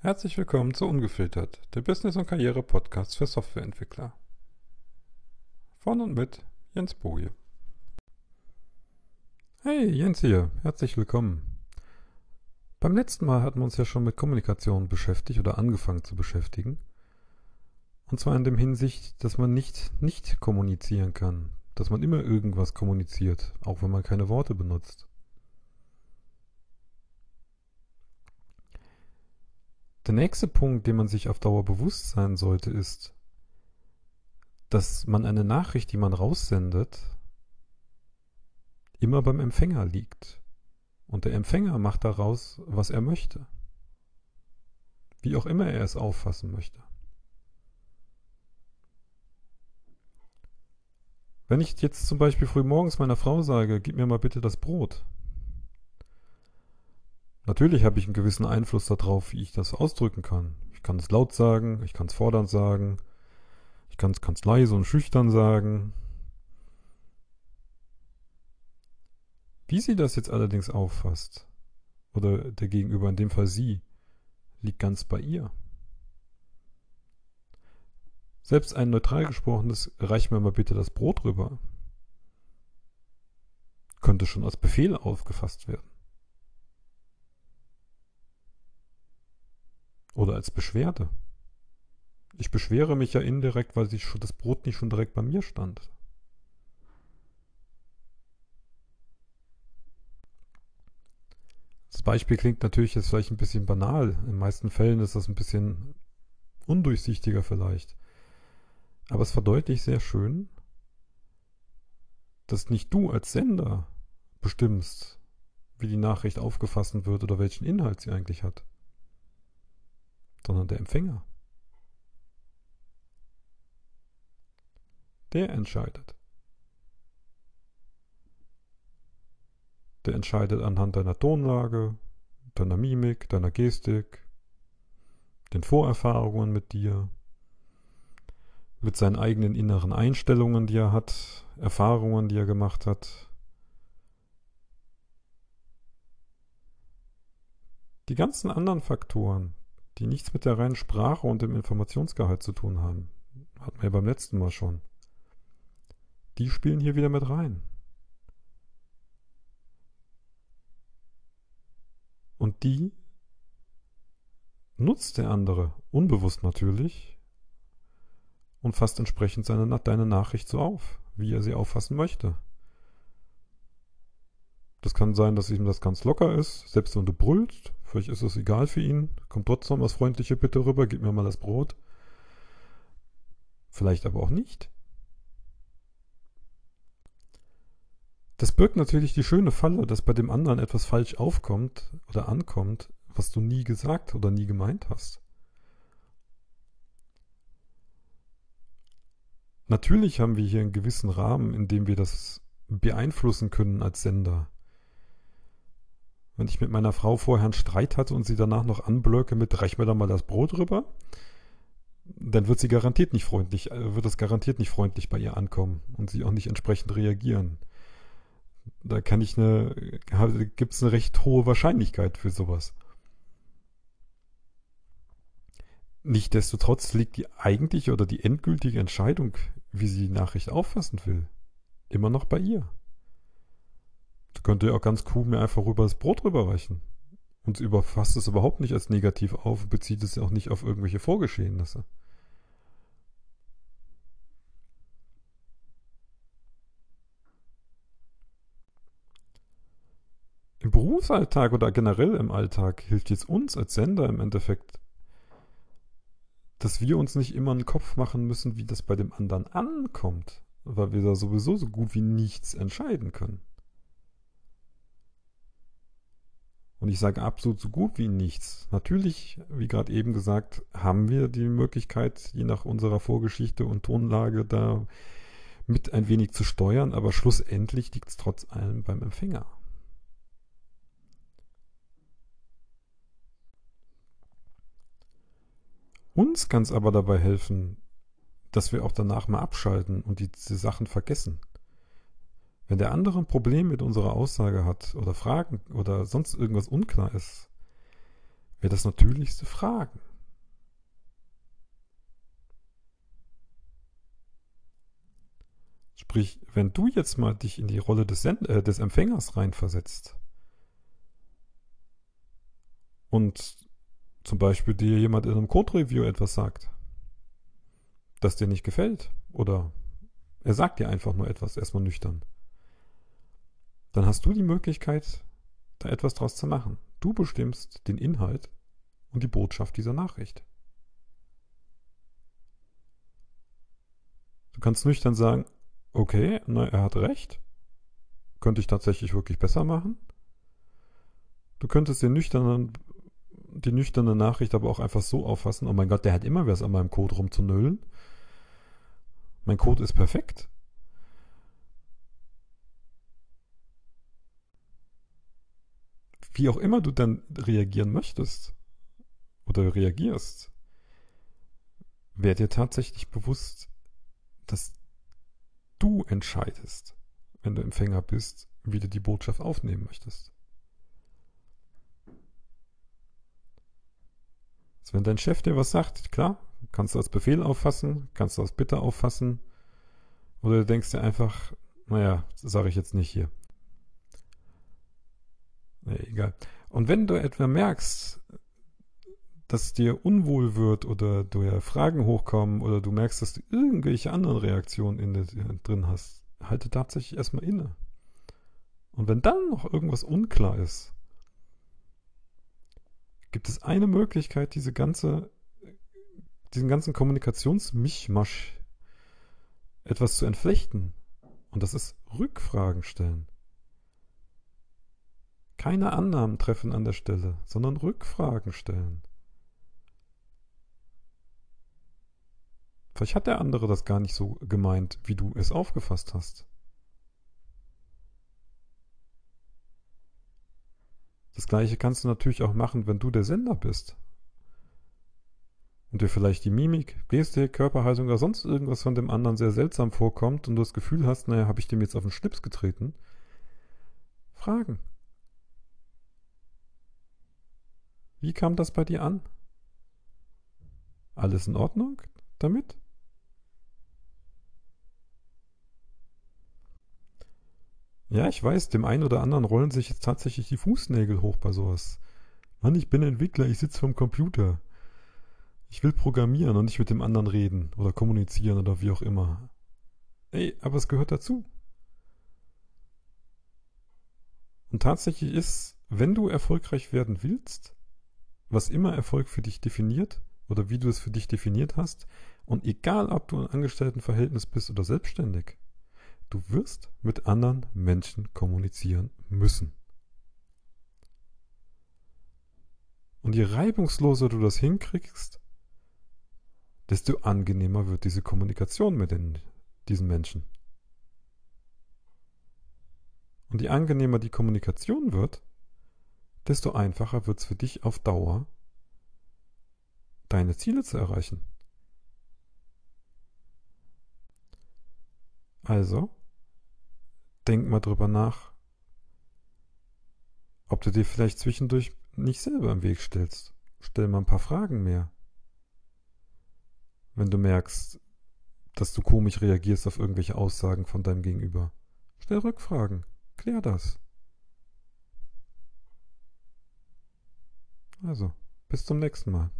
Herzlich willkommen zu Ungefiltert, der Business- und Karriere-Podcast für Softwareentwickler. Von und mit Jens Boje. Hey, Jens hier, herzlich willkommen. Beim letzten Mal hatten wir uns ja schon mit Kommunikation beschäftigt oder angefangen zu beschäftigen. Und zwar in dem Hinsicht, dass man nicht nicht kommunizieren kann, dass man immer irgendwas kommuniziert, auch wenn man keine Worte benutzt. Der nächste Punkt, den man sich auf Dauer bewusst sein sollte, ist, dass man eine Nachricht, die man raussendet, immer beim Empfänger liegt. Und der Empfänger macht daraus, was er möchte. Wie auch immer er es auffassen möchte. Wenn ich jetzt zum Beispiel früh morgens meiner Frau sage, gib mir mal bitte das Brot, Natürlich habe ich einen gewissen Einfluss darauf, wie ich das ausdrücken kann. Ich kann es laut sagen, ich kann es fordernd sagen, ich kann es ganz leise und schüchtern sagen. Wie sie das jetzt allerdings auffasst, oder der Gegenüber, in dem Fall sie, liegt ganz bei ihr. Selbst ein neutral gesprochenes Reich mir mal bitte das Brot rüber könnte schon als Befehl aufgefasst werden. Oder als Beschwerde. Ich beschwere mich ja indirekt, weil das Brot nicht schon direkt bei mir stand. Das Beispiel klingt natürlich jetzt vielleicht ein bisschen banal. In den meisten Fällen ist das ein bisschen undurchsichtiger vielleicht. Aber es verdeutlicht sehr schön, dass nicht du als Sender bestimmst, wie die Nachricht aufgefasst wird oder welchen Inhalt sie eigentlich hat sondern der Empfänger. Der entscheidet. Der entscheidet anhand deiner Tonlage, deiner Mimik, deiner Gestik, den Vorerfahrungen mit dir, mit seinen eigenen inneren Einstellungen, die er hat, Erfahrungen, die er gemacht hat. Die ganzen anderen Faktoren, die nichts mit der reinen Sprache und dem Informationsgehalt zu tun haben. Hatten wir ja beim letzten Mal schon. Die spielen hier wieder mit rein. Und die nutzt der andere, unbewusst natürlich, und fasst entsprechend seine, deine Nachricht so auf, wie er sie auffassen möchte. Das kann sein, dass ihm das ganz locker ist, selbst wenn du brüllst. Vielleicht ist es egal für ihn. Kommt trotzdem was Freundliche bitte rüber, gib mir mal das Brot. Vielleicht aber auch nicht. Das birgt natürlich die schöne Falle, dass bei dem anderen etwas falsch aufkommt oder ankommt, was du nie gesagt oder nie gemeint hast. Natürlich haben wir hier einen gewissen Rahmen, in dem wir das beeinflussen können als Sender. Wenn ich mit meiner Frau vorher einen Streit hatte und sie danach noch anblöcke mit, reich mir da mal das Brot rüber, dann wird sie garantiert nicht freundlich, äh, wird das garantiert nicht freundlich bei ihr ankommen und sie auch nicht entsprechend reagieren. Da kann ich eine, gibt es eine recht hohe Wahrscheinlichkeit für sowas. Nichtsdestotrotz liegt die eigentliche oder die endgültige Entscheidung, wie sie die Nachricht auffassen will, immer noch bei ihr. Da könnte ja auch ganz cool mir einfach rüber das Brot rüberreichen. Und überfasst es überhaupt nicht als negativ auf, bezieht es auch nicht auf irgendwelche Vorgeschehnisse. Im Berufsalltag oder generell im Alltag hilft jetzt uns als Sender im Endeffekt, dass wir uns nicht immer einen Kopf machen müssen, wie das bei dem anderen ankommt, weil wir da sowieso so gut wie nichts entscheiden können. Und ich sage absolut so gut wie nichts. Natürlich, wie gerade eben gesagt, haben wir die Möglichkeit, je nach unserer Vorgeschichte und Tonlage da mit ein wenig zu steuern, aber schlussendlich liegt es trotz allem beim Empfänger. Uns kann es aber dabei helfen, dass wir auch danach mal abschalten und diese Sachen vergessen. Wenn der andere ein Problem mit unserer Aussage hat oder Fragen oder sonst irgendwas unklar ist, wäre das natürlichste Fragen. Sprich, wenn du jetzt mal dich in die Rolle des, Send äh, des Empfängers reinversetzt und zum Beispiel dir jemand in einem Code-Review etwas sagt, das dir nicht gefällt oder er sagt dir einfach nur etwas, erstmal nüchtern, dann hast du die Möglichkeit, da etwas draus zu machen. Du bestimmst den Inhalt und die Botschaft dieser Nachricht. Du kannst nüchtern sagen, okay, na, er hat recht. Könnte ich tatsächlich wirklich besser machen. Du könntest den nüchternen, die nüchterne Nachricht aber auch einfach so auffassen, oh mein Gott, der hat immer was an meinem Code rumzunüllen. Mein Code ist perfekt. Wie auch immer du dann reagieren möchtest oder reagierst, wär dir tatsächlich bewusst, dass du entscheidest, wenn du Empfänger bist, wie du die Botschaft aufnehmen möchtest. Also wenn dein Chef dir was sagt, klar, kannst du als Befehl auffassen, kannst du als Bitte auffassen, oder du denkst dir einfach, naja, sage ich jetzt nicht hier. Nee, egal. Und wenn du etwa merkst, dass dir unwohl wird oder du ja Fragen hochkommen oder du merkst, dass du irgendwelche anderen Reaktionen in dir drin hast, halte tatsächlich erstmal inne. Und wenn dann noch irgendwas unklar ist, gibt es eine Möglichkeit, diese ganze, diesen ganzen Kommunikationsmischmasch etwas zu entflechten. Und das ist Rückfragen stellen. Keine Annahmen treffen an der Stelle, sondern Rückfragen stellen. Vielleicht hat der andere das gar nicht so gemeint, wie du es aufgefasst hast. Das gleiche kannst du natürlich auch machen, wenn du der Sender bist. Und dir vielleicht die Mimik, Gestik, Körperhaltung oder sonst irgendwas von dem anderen sehr seltsam vorkommt und du das Gefühl hast, naja, habe ich dem jetzt auf den Schlips getreten? Fragen. Wie kam das bei dir an? Alles in Ordnung damit? Ja, ich weiß, dem einen oder anderen rollen sich jetzt tatsächlich die Fußnägel hoch bei sowas. Mann, ich bin Entwickler, ich sitze vorm Computer. Ich will programmieren und nicht mit dem anderen reden oder kommunizieren oder wie auch immer. Ey, aber es gehört dazu. Und tatsächlich ist, wenn du erfolgreich werden willst, was immer Erfolg für dich definiert oder wie du es für dich definiert hast, und egal ob du im Angestelltenverhältnis bist oder selbstständig, Du wirst mit anderen Menschen kommunizieren müssen. Und je reibungsloser du das hinkriegst, desto angenehmer wird diese Kommunikation mit den, diesen Menschen. Und je angenehmer die Kommunikation wird, desto einfacher wird es für dich auf Dauer, deine Ziele zu erreichen. Also, denk mal drüber nach, ob du dir vielleicht zwischendurch nicht selber im Weg stellst. Stell mal ein paar Fragen mehr. Wenn du merkst, dass du komisch reagierst auf irgendwelche Aussagen von deinem Gegenüber. Stell Rückfragen. Klär das. Also, bis zum nächsten Mal.